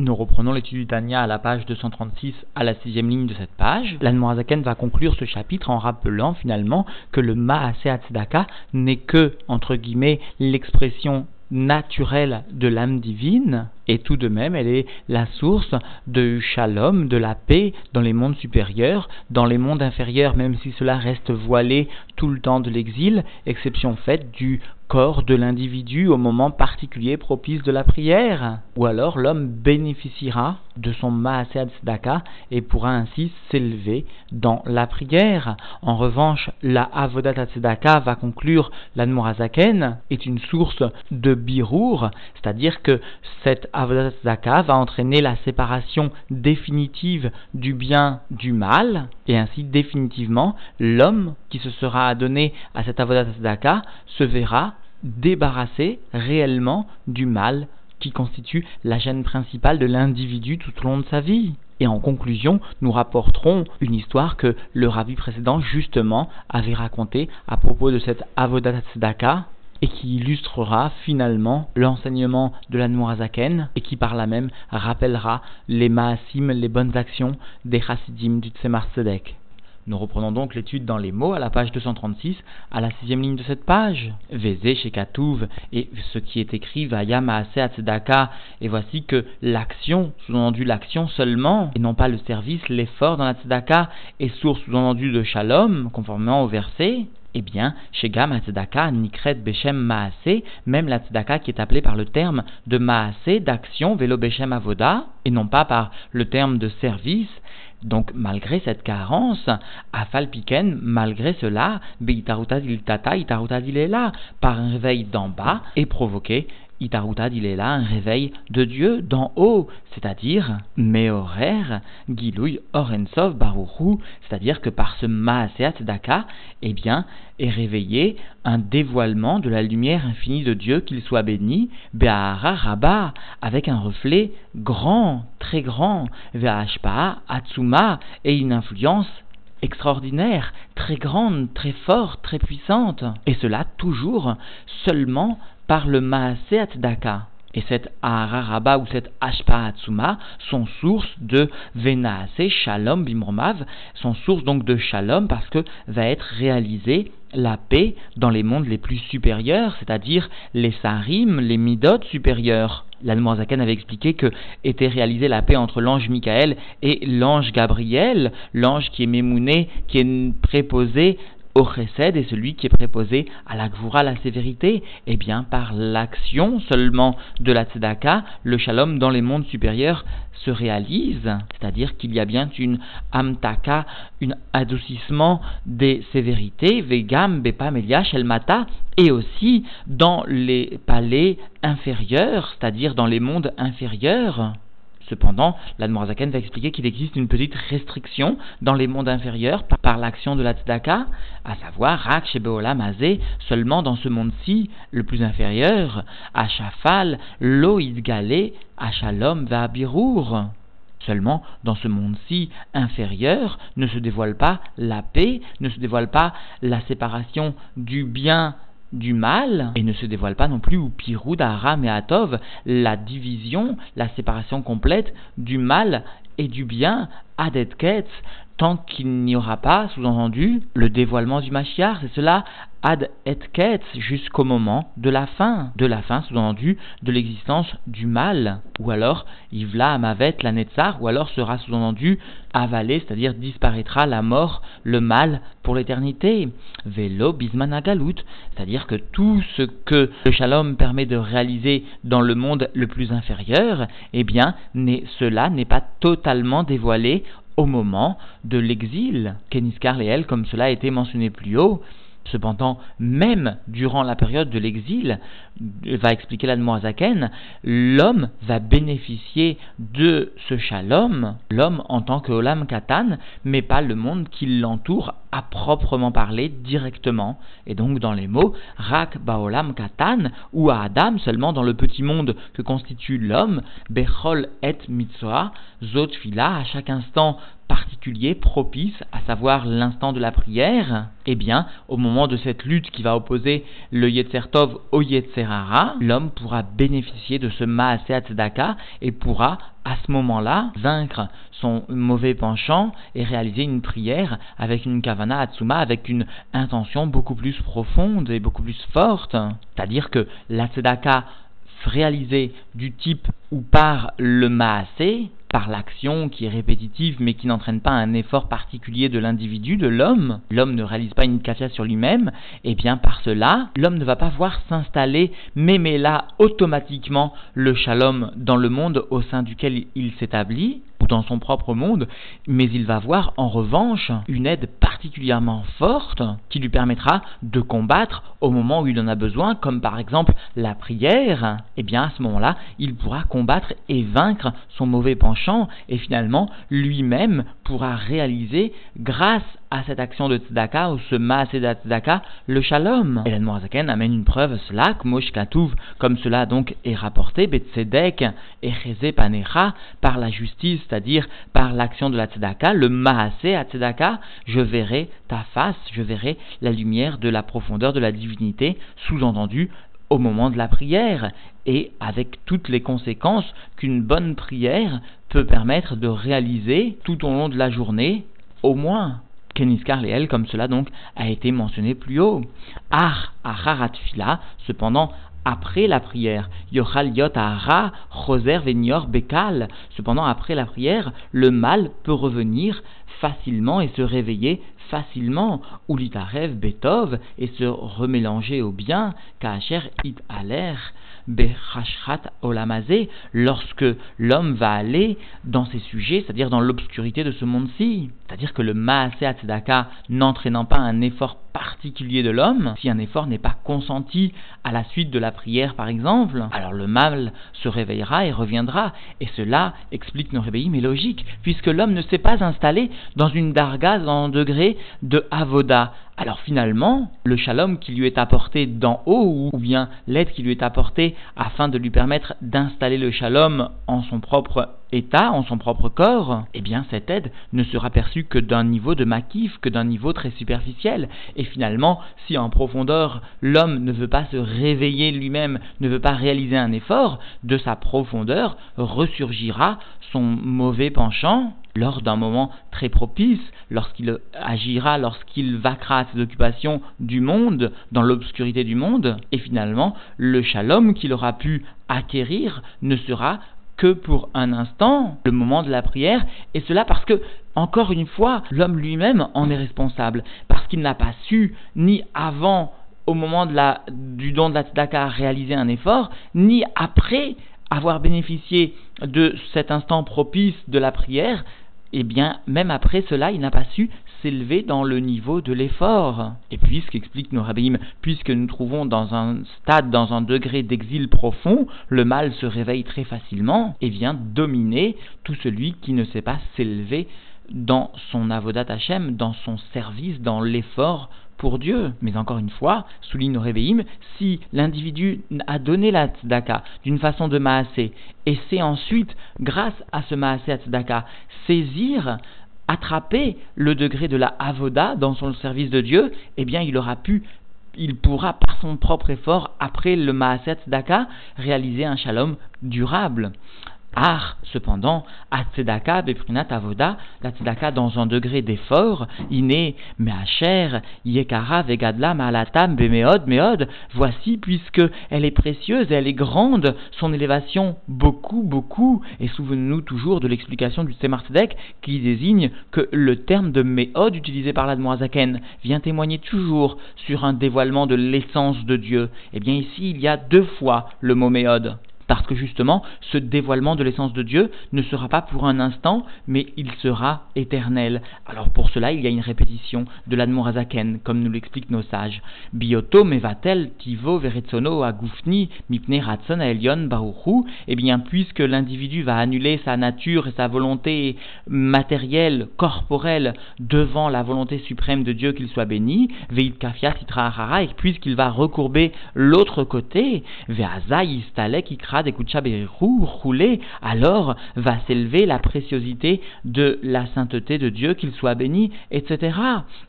Nous reprenons l'étude du Tania à la page 236 à la sixième ligne de cette page. L'Anmoazaken va conclure ce chapitre en rappelant finalement que le Maase Tzedaka n'est que, entre guillemets, l'expression naturelle de l'âme divine, et tout de même elle est la source de shalom, de la paix dans les mondes supérieurs, dans les mondes inférieurs, même si cela reste voilé tout le temps de l'exil, exception faite du corps de l'individu au moment particulier propice de la prière. Ou alors l'homme bénéficiera de son Maaseh Tzedaka et pourra ainsi s'élever dans la prière. En revanche, la Avodat Tzedaka va conclure l'Anmorazaken est une source de birour, c'est-à-dire que cette Avodat Tzedaka va entraîner la séparation définitive du bien du mal et ainsi définitivement l'homme qui se sera donné à cette Avodat Tzedaka se verra débarrassé réellement du mal qui constitue la gêne principale de l'individu tout au long de sa vie. Et en conclusion, nous rapporterons une histoire que le rabbi précédent justement avait racontée à propos de cette Avodat et qui illustrera finalement l'enseignement de la Noirazaken et qui par là même rappellera les maasim, les bonnes actions des chassidim du Tzemar Tzedek. Nous reprenons donc l'étude dans les mots à la page 236, à la sixième ligne de cette page. Vézé chez Katouv, et ce qui est écrit, Vaya Maase Tzedaka, et voici que l'action, sous-entendu l'action seulement, et non pas le service, l'effort dans la Tzedaka, est source sous-entendu de Shalom, conformément au verset. Eh bien, chez Gam Nikret Beshem Maase, même la Tzedaka qui est appelée par le terme de Maase, d'action, Velo Beshem Avoda, et non pas par le terme de service, donc, malgré cette carence, Afalpiken, malgré cela, Beitaruta tata, Itaruta là, par un réveil d'en bas, est provoqué Itarutad, il est là, un réveil de Dieu d'en haut, c'est-à-dire Meorer, Gilouy, Orensov, c'est-à-dire que par ce Maaseat Daka, eh bien, est réveillé un dévoilement de la lumière infinie de Dieu, qu'il soit béni, Be'ahara avec un reflet grand, très grand, Ve'ashpa, Atsuma, et une influence extraordinaire, très grande, très forte, très puissante. Et cela toujours seulement par le Maaseat Daka. Et cette Ahararaba ou cette Ashpa Atsuma sont source de Venaase Shalom Bimromav, sont source donc de Shalom parce que va être réalisée la paix dans les mondes les plus supérieurs, c'est-à-dire les Sarim, les Midot supérieurs. L'Anmoazaken avait expliqué que était réalisée la paix entre l'ange Michael et l'ange Gabriel, l'ange qui est mémouné, qui est préposé au chesed est celui qui est préposé à la gvura, la sévérité, et eh bien par l'action seulement de la tzedaka, le shalom dans les mondes supérieurs se réalise, c'est-à-dire qu'il y a bien une amtaka, un adoucissement des sévérités, vegam, bepa, melia, shelmata, et aussi dans les palais inférieurs, c'est-à-dire dans les mondes inférieurs. Cependant, l'Admorazaken va expliquer qu'il existe une petite restriction dans les mondes inférieurs par, l'action de la tzedaka, à savoir Rak Shebeola Mazé, seulement dans ce monde-ci, le plus inférieur, à Shafal, Loïd Galé, Shalom Vabirour. Seulement, dans ce monde-ci inférieur, ne se dévoile pas la paix, ne se dévoile pas la séparation du bien du mal et ne se dévoile pas non plus ou Pirou d'Aram et Atov, la division, la séparation complète du mal et du bien, Adetket, tant qu'il n'y aura pas, sous-entendu, le dévoilement du Mashiach, c'est cela, ad et ket, jusqu'au moment de la fin, de la fin, sous-entendu, de l'existence du mal, ou alors, Ivla Amavet, la Netzar, ou alors sera sous-entendu avalé, c'est-à-dire disparaîtra la mort, le mal, pour l'éternité. Velo Bisman c'est-à-dire que tout ce que le Shalom permet de réaliser dans le monde le plus inférieur, eh bien, cela n'est pas totalement dévoilé au moment de l'exil. Keniskar elle, comme cela a été mentionné plus haut, Cependant, même durant la période de l'exil, va expliquer l'Admoazaken, l'homme va bénéficier de ce shalom, l'homme en tant que Olam Katan, mais pas le monde qui l'entoure à proprement parler directement. Et donc dans les mots, Rak Baolam Katan, ou à Adam, seulement dans le petit monde que constitue l'homme, Bechol et Mitzvah, Zot Fila, à chaque instant particulier, propice, à savoir l'instant de la prière, eh bien, au moment de cette lutte qui va opposer le Yetzertov au Yetzerara, l'homme pourra bénéficier de ce Maaseat Tzedaka et pourra à ce moment-là vaincre son mauvais penchant et réaliser une prière avec une kavana atsuma, avec une intention beaucoup plus profonde et beaucoup plus forte. C'est-à-dire que la tzedaka réalisée du type ou par le maasé, par l'action qui est répétitive mais qui n'entraîne pas un effort particulier de l'individu, de l'homme, l'homme ne réalise pas une kafia sur lui-même, et eh bien par cela, l'homme ne va pas voir s'installer, mais là automatiquement le shalom dans le monde au sein duquel il s'établit, dans son propre monde, mais il va voir en revanche une aide particulièrement forte qui lui permettra de combattre au moment où il en a besoin, comme par exemple la prière, et eh bien à ce moment-là, il pourra combattre et vaincre son mauvais penchant, et finalement lui-même pourra réaliser, grâce à cette action de tzedaka, ou ce maasé de tzedaka, le shalom. Et l'Admorazaken amène une preuve cela, comme cela donc est rapporté, betzedek et panecha, par la justice, par l'action de la tzedaka, le maasé à tzedaka, je verrai ta face, je verrai la lumière de la profondeur de la divinité, sous-entendu au moment de la prière et avec toutes les conséquences qu'une bonne prière peut permettre de réaliser tout au long de la journée, au moins. Keniskar elle, comme cela donc a été mentionné plus haut. Ar acharat fila, cependant, après la prière. Yochal yot ara, choser venior bekal. Cependant, après la prière, le mal peut revenir facilement et se réveiller facilement, ou l'itarev betov, et se remélanger au bien, kacher it l'air Bechashrat Olamazé, lorsque l'homme va aller dans ces sujets, c'est-à-dire dans l'obscurité de ce monde-ci. C'est-à-dire que le Maaseh Tzedaka n'entraînant pas un effort particulier de l'homme, si un effort n'est pas consenti à la suite de la prière par exemple, alors le mal se réveillera et reviendra. Et cela explique nos réveils, mais logique, puisque l'homme ne s'est pas installé dans une darga en degré de avoda. Alors finalement, le shalom qui lui est apporté d'en haut, ou bien l'aide qui lui est apportée afin de lui permettre d'installer le shalom en son propre état, en son propre corps, eh bien cette aide ne sera perçue que d'un niveau de maquif, que d'un niveau très superficiel. Et finalement, si en profondeur l'homme ne veut pas se réveiller lui-même, ne veut pas réaliser un effort, de sa profondeur ressurgira son mauvais penchant lors d'un moment très propice, lorsqu'il agira, lorsqu'il vaquera ses occupations du monde, dans l'obscurité du monde, et finalement, le shalom qu'il aura pu acquérir ne sera que pour un instant, le moment de la prière, et cela parce que, encore une fois, l'homme lui-même en est responsable, parce qu'il n'a pas su, ni avant, au moment du don de la tzedaka, réaliser un effort, ni après avoir bénéficié de cet instant propice de la prière, eh bien, même après cela, il n'a pas su s'élever dans le niveau de l'effort. Et puisque, explique nos rabbins, puisque nous trouvons dans un stade, dans un degré d'exil profond, le mal se réveille très facilement et vient dominer tout celui qui ne sait pas s'élever dans son avodat Hashem, dans son service, dans l'effort Dieu. Mais encore une fois, souligne Rebbeim, si l'individu a donné la tzedaka d'une façon de maasé, et c'est ensuite, grâce à ce maasé à saisir attraper le degré de la avoda dans son service de Dieu, eh bien il aura pu il pourra par son propre effort, après le Maaset Daka, réaliser un shalom durable. Ah, cependant, à tzedaka, beprinat avoda, la tzedaka dans un degré d'effort, iné, meacher, yekara, vegadla, malatam, bemeod, meod, voici, puisque elle est précieuse, elle est grande, son élévation beaucoup, beaucoup, et souvenez-nous toujours de l'explication du Tzemar qui désigne que le terme de meod utilisé par l'Admoazaken vient témoigner toujours sur un dévoilement de l'essence de Dieu. Eh bien ici, il y a deux fois le mot meod parce que justement, ce dévoilement de l'essence de Dieu ne sera pas pour un instant, mais il sera éternel. Alors pour cela, il y a une répétition de l'Admorazaken, comme nous l'expliquent nos sages. Bioto mevatel tivo veretsono agufni mipne ratson elion baruchu. Eh bien, puisque l'individu va annuler sa nature et sa volonté matérielle, corporelle, devant la volonté suprême de Dieu qu'il soit béni, veit kafia titra et puisqu'il va recourber l'autre côté, veaza istalek ikra des roulé, alors va s'élever la préciosité de la sainteté de Dieu, qu'il soit béni, etc.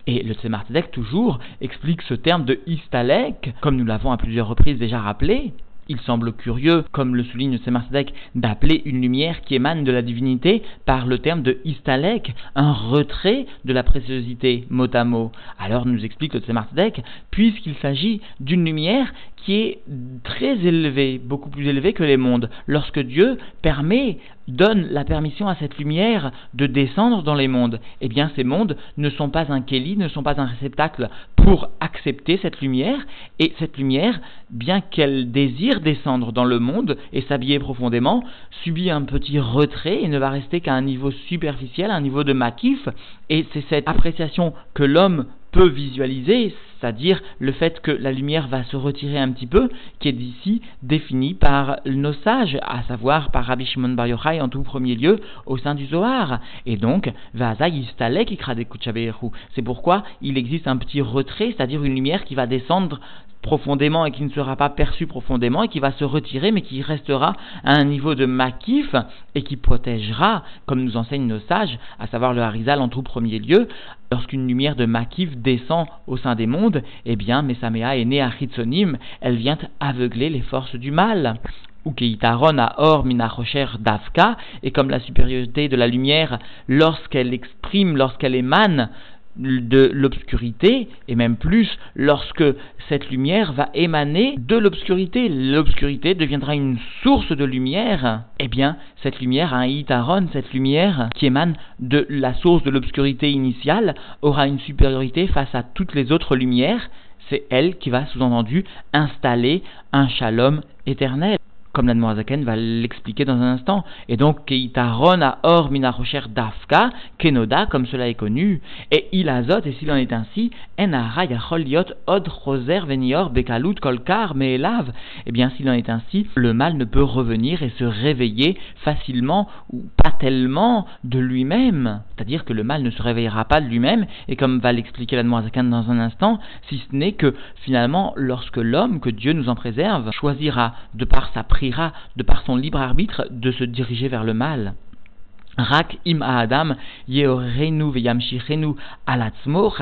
Et le Tzemar toujours explique ce terme de istalek, comme nous l'avons à plusieurs reprises déjà rappelé. Il semble curieux, comme le souligne Tzemar d'appeler une lumière qui émane de la divinité par le terme de istalek, un retrait de la préciosité mot à mot. Alors nous explique le Tzemar puisqu'il s'agit d'une lumière qui est très élevée, beaucoup plus élevée que les mondes. Lorsque Dieu permet, donne la permission à cette lumière de descendre dans les mondes, eh bien ces mondes ne sont pas un kéli, ne sont pas un réceptacle pour accepter cette lumière, et cette lumière, bien qu'elle désire descendre dans le monde et s'habiller profondément, subit un petit retrait et ne va rester qu'à un niveau superficiel, un niveau de makif, et c'est cette appréciation que l'homme peut visualiser, c'est-à-dire le fait que la lumière va se retirer un petit peu, qui est d'ici défini par nos sages, à savoir par Rabbi Shimon Bar Yochai en tout premier lieu au sein du Zohar. Et donc, c'est pourquoi il existe un petit retrait, c'est-à-dire une lumière qui va descendre profondément et qui ne sera pas perçu profondément et qui va se retirer mais qui restera à un niveau de makif et qui protégera, comme nous enseignent nos sages, à savoir le Harizal en tout premier lieu, lorsqu'une lumière de makif descend au sein des mondes, eh bien Mesamea est née à Chitsonim, elle vient aveugler les forces du mal. Ou keitaron a or minachocher dafka, et comme la supériorité de la lumière, lorsqu'elle exprime, lorsqu'elle émane de l'obscurité, et même plus lorsque cette lumière va émaner de l'obscurité. L'obscurité deviendra une source de lumière. Eh bien, cette lumière, un itaron, cette lumière qui émane de la source de l'obscurité initiale, aura une supériorité face à toutes les autres lumières. C'est elle qui va, sous-entendu, installer un shalom éternel comme la Zaken va l'expliquer dans un instant. Et donc, Keitaron a or minarocher dafka, Kenoda, comme cela est connu, et il azote, et s'il en est ainsi, enara yachol od roser venior bekalut kolkar meelav. Eh bien, s'il en est ainsi, le mal ne peut revenir et se réveiller facilement ou pas tellement de lui-même. C'est-à-dire que le mal ne se réveillera pas de lui-même, et comme va l'expliquer la Zaken dans un instant, si ce n'est que finalement, lorsque l'homme, que Dieu nous en préserve, choisira de par sa de par son libre arbitre, de se diriger vers le mal. Rak im Adam alatzmo.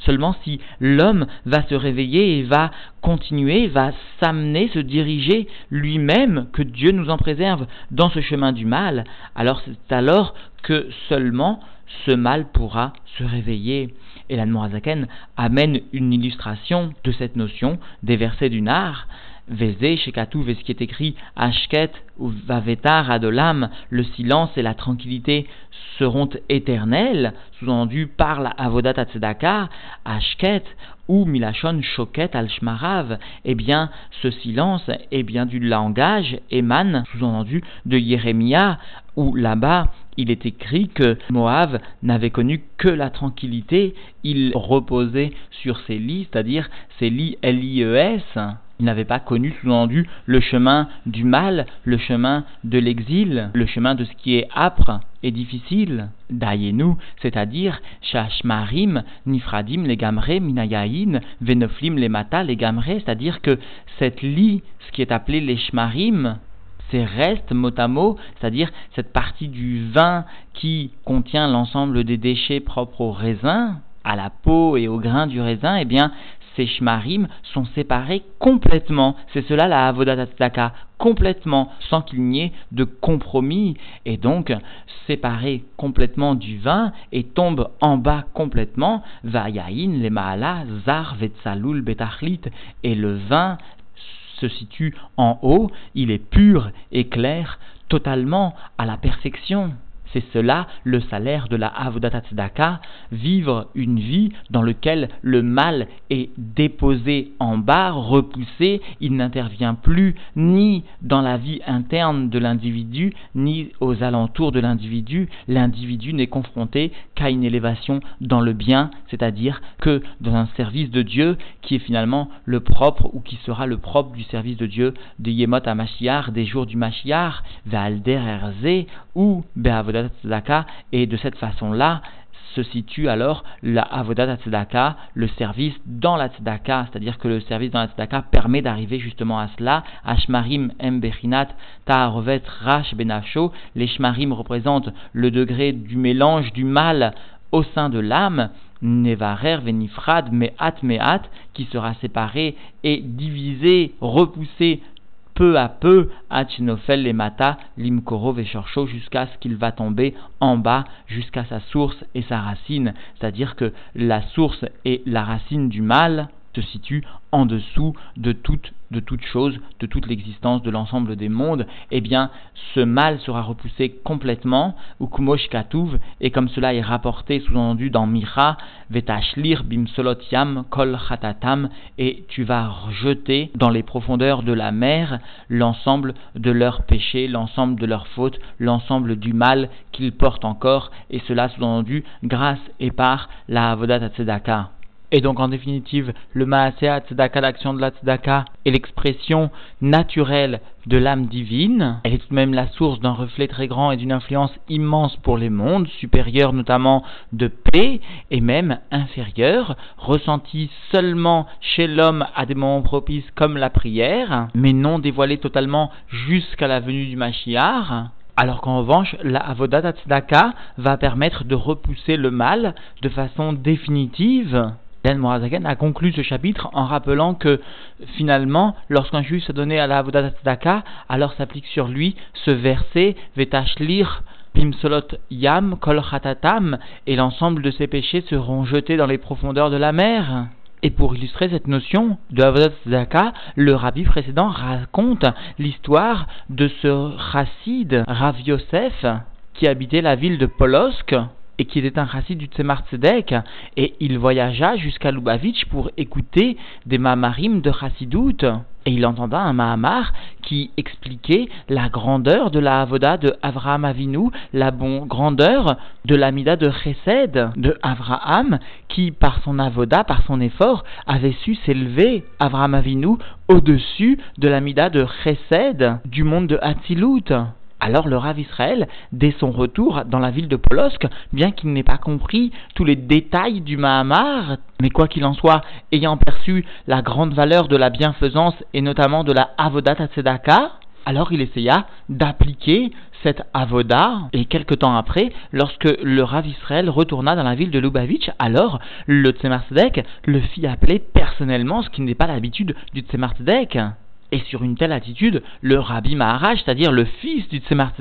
Seulement si l'homme va se réveiller et va continuer, va s'amener, se diriger lui-même, que Dieu nous en préserve dans ce chemin du mal, alors c'est alors que seulement ce mal pourra se réveiller. Et la amène une illustration de cette notion des versets du Nar. Vézé, Shekatu, ce qui est écrit Ashket ou Vavetar Adolam, le silence et la tranquillité seront éternels, sous-entendu par la Avodat Tzedaka, Ashket ou Milachon Shoket al Shmarav, eh bien, ce silence, eh bien, du langage émane, sous-entendu, de Jérémia, où là-bas, il est écrit que Moab n'avait connu que la tranquillité, il reposait sur ses lits, c'est-à-dire ses lits L-I-E-S, il n'avait pas connu, sous-entendu, le chemin du mal, le chemin de l'exil, le chemin de ce qui est âpre et difficile. Dayenu, c'est-à-dire Shashmarim, Nifradim, les gamré, Minayahin, Venoflim, les mata, c'est-à-dire que cette lit, ce qui est appelé les Shmarim, ces restes mot à mot, c'est-à-dire cette partie du vin qui contient l'ensemble des déchets propres au raisin, à la peau et au grain du raisin, eh bien, ces shmarim sont séparés complètement. C'est cela la avodat complètement, sans qu'il n'y ait de compromis, et donc séparés complètement du vin et tombent en bas complètement. Vayain le maala zar vetzalul betachlit, et le vin se situe en haut, il est pur et clair, totalement à la perfection. C'est cela le salaire de la Avodat Tzedaka, vivre une vie dans laquelle le mal est déposé en bas, repoussé, il n'intervient plus ni dans la vie interne de l'individu, ni aux alentours de l'individu. L'individu n'est confronté qu'à une élévation dans le bien, c'est-à-dire que dans un service de Dieu qui est finalement le propre ou qui sera le propre du service de Dieu de Yemot à Mashiach, des jours du Mashiach, Ve'alder Erze ou Be'avodat et de cette façon-là se situe alors la Avodat Tzedaka, le service dans la Tzedaka, c'est-à-dire que le service dans la Tzedaka permet d'arriver justement à cela. Ashmarim Mbechinat Rash Benafsho, les Shmarim représentent le degré du mélange du mal au sein de l'âme, Nevarer Venifrad Me'at Me'at, qui sera séparé et divisé, repoussé peu à peu, Achinofel les mata, limkoro veshorcho, jusqu'à ce qu'il va tomber en bas, jusqu'à sa source et sa racine. C'est-à-dire que la source et la racine du mal se situent en dessous de toute, de toute chose, de toute l'existence de l'ensemble des mondes, eh bien, ce mal sera repoussé complètement, ou kumosh katuv, et comme cela est rapporté, sous-entendu dans Mira, vetashlir bimsolot yam kol chatatam, et tu vas rejeter dans les profondeurs de la mer l'ensemble de leurs péchés, l'ensemble de leurs fautes, l'ensemble du mal qu'ils portent encore, et cela sous-entendu grâce et par la avodat tzedaka. Et donc, en définitive, le Maasea Tzedaka, l'action de la est l'expression naturelle de l'âme divine. Elle est tout de même la source d'un reflet très grand et d'une influence immense pour les mondes, supérieure notamment de paix et même inférieure, ressentie seulement chez l'homme à des moments propices comme la prière, mais non dévoilée totalement jusqu'à la venue du Mashiach. Alors qu'en revanche, la Avodat Tzedaka va permettre de repousser le mal de façon définitive Dan Morazaken a conclu ce chapitre en rappelant que finalement, lorsqu'un juif se donnait à la Avodat alors s'applique sur lui ce verset Vetashlir Pimsolot Yam Kol et l'ensemble de ses péchés seront jetés dans les profondeurs de la mer. Et pour illustrer cette notion de Avodat le rabbi précédent raconte l'histoire de ce chassid Rav Yosef qui habitait la ville de Polosk et qui était un chassid du Tzemar et il voyagea jusqu'à Lubavitch pour écouter des Mahamarim de chassidout. Et il entenda un Mahamar qui expliquait la grandeur de la Avoda de Avraham Avinu, la bon grandeur de l'Amida de Chesed de Avraham, qui par son Avoda, par son effort, avait su s'élever, Avraham Avinu, au-dessus de l'Amida de Chesed du monde de Hatzilut. Alors le Rav Israël, dès son retour dans la ville de Polosk, bien qu'il n'ait pas compris tous les détails du Mahamar, mais quoi qu'il en soit, ayant perçu la grande valeur de la bienfaisance et notamment de la Avodat Tzedaka, alors il essaya d'appliquer cette avoda, et quelque temps après, lorsque le Rav Israël retourna dans la ville de Lubavitch, alors le Tzemar le fit appeler personnellement, ce qui n'est pas l'habitude du Tzemar et sur une telle attitude, le Rabbi Maharaj, c'est-à-dire le fils du Tzemar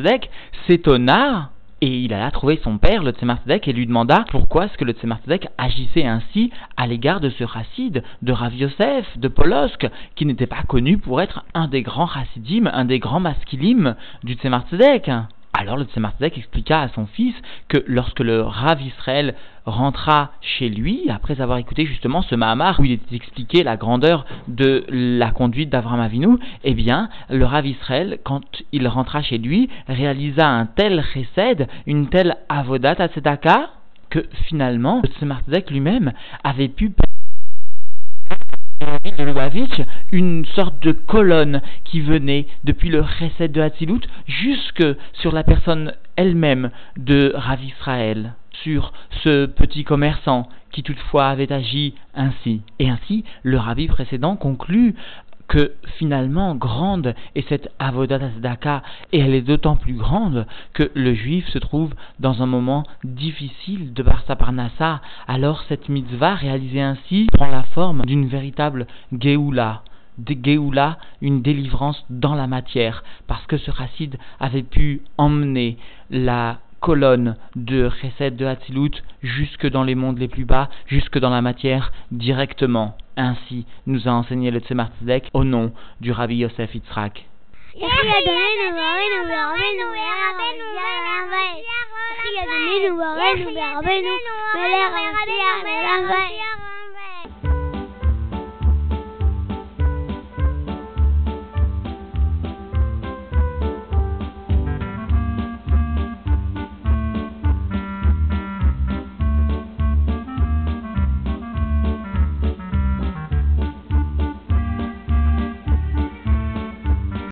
s'étonna et il alla trouver son père, le Tzemar et lui demanda pourquoi est-ce que le Tzemar agissait ainsi à l'égard de ce chassid, de Rav Yosef, de Polosk, qui n'était pas connu pour être un des grands chassidim, un des grands masculimes du Tzemar. Alors le Tzemar expliqua à son fils que lorsque le Rav Israël rentra chez lui, après avoir écouté justement ce Mahamar où il était expliqué la grandeur de la conduite d'Avram Avinu, eh bien, le Rav Israël, quand il rentra chez lui, réalisa un tel chesed, une telle avodat à que finalement, le Tzemar lui-même avait pu une sorte de colonne qui venait depuis le recette de Hatzilut jusque sur la personne elle-même de Rav Israël, sur ce petit commerçant qui toutefois avait agi ainsi. Et ainsi, le rabbi précédent conclut que finalement grande est cette avodat Tzedaka et elle est d'autant plus grande que le juif se trouve dans un moment difficile de par sa parnassa. Alors cette mitzvah réalisée ainsi prend la forme d'une véritable geoula de Géoula, une délivrance dans la matière, parce que ce chassid avait pu emmener la colonne de Chesed de Hatzilut jusque dans les mondes les plus bas, jusque dans la matière directement. Ainsi nous a enseigné le Tzemar au nom du Rabbi Yosef Yitzhak.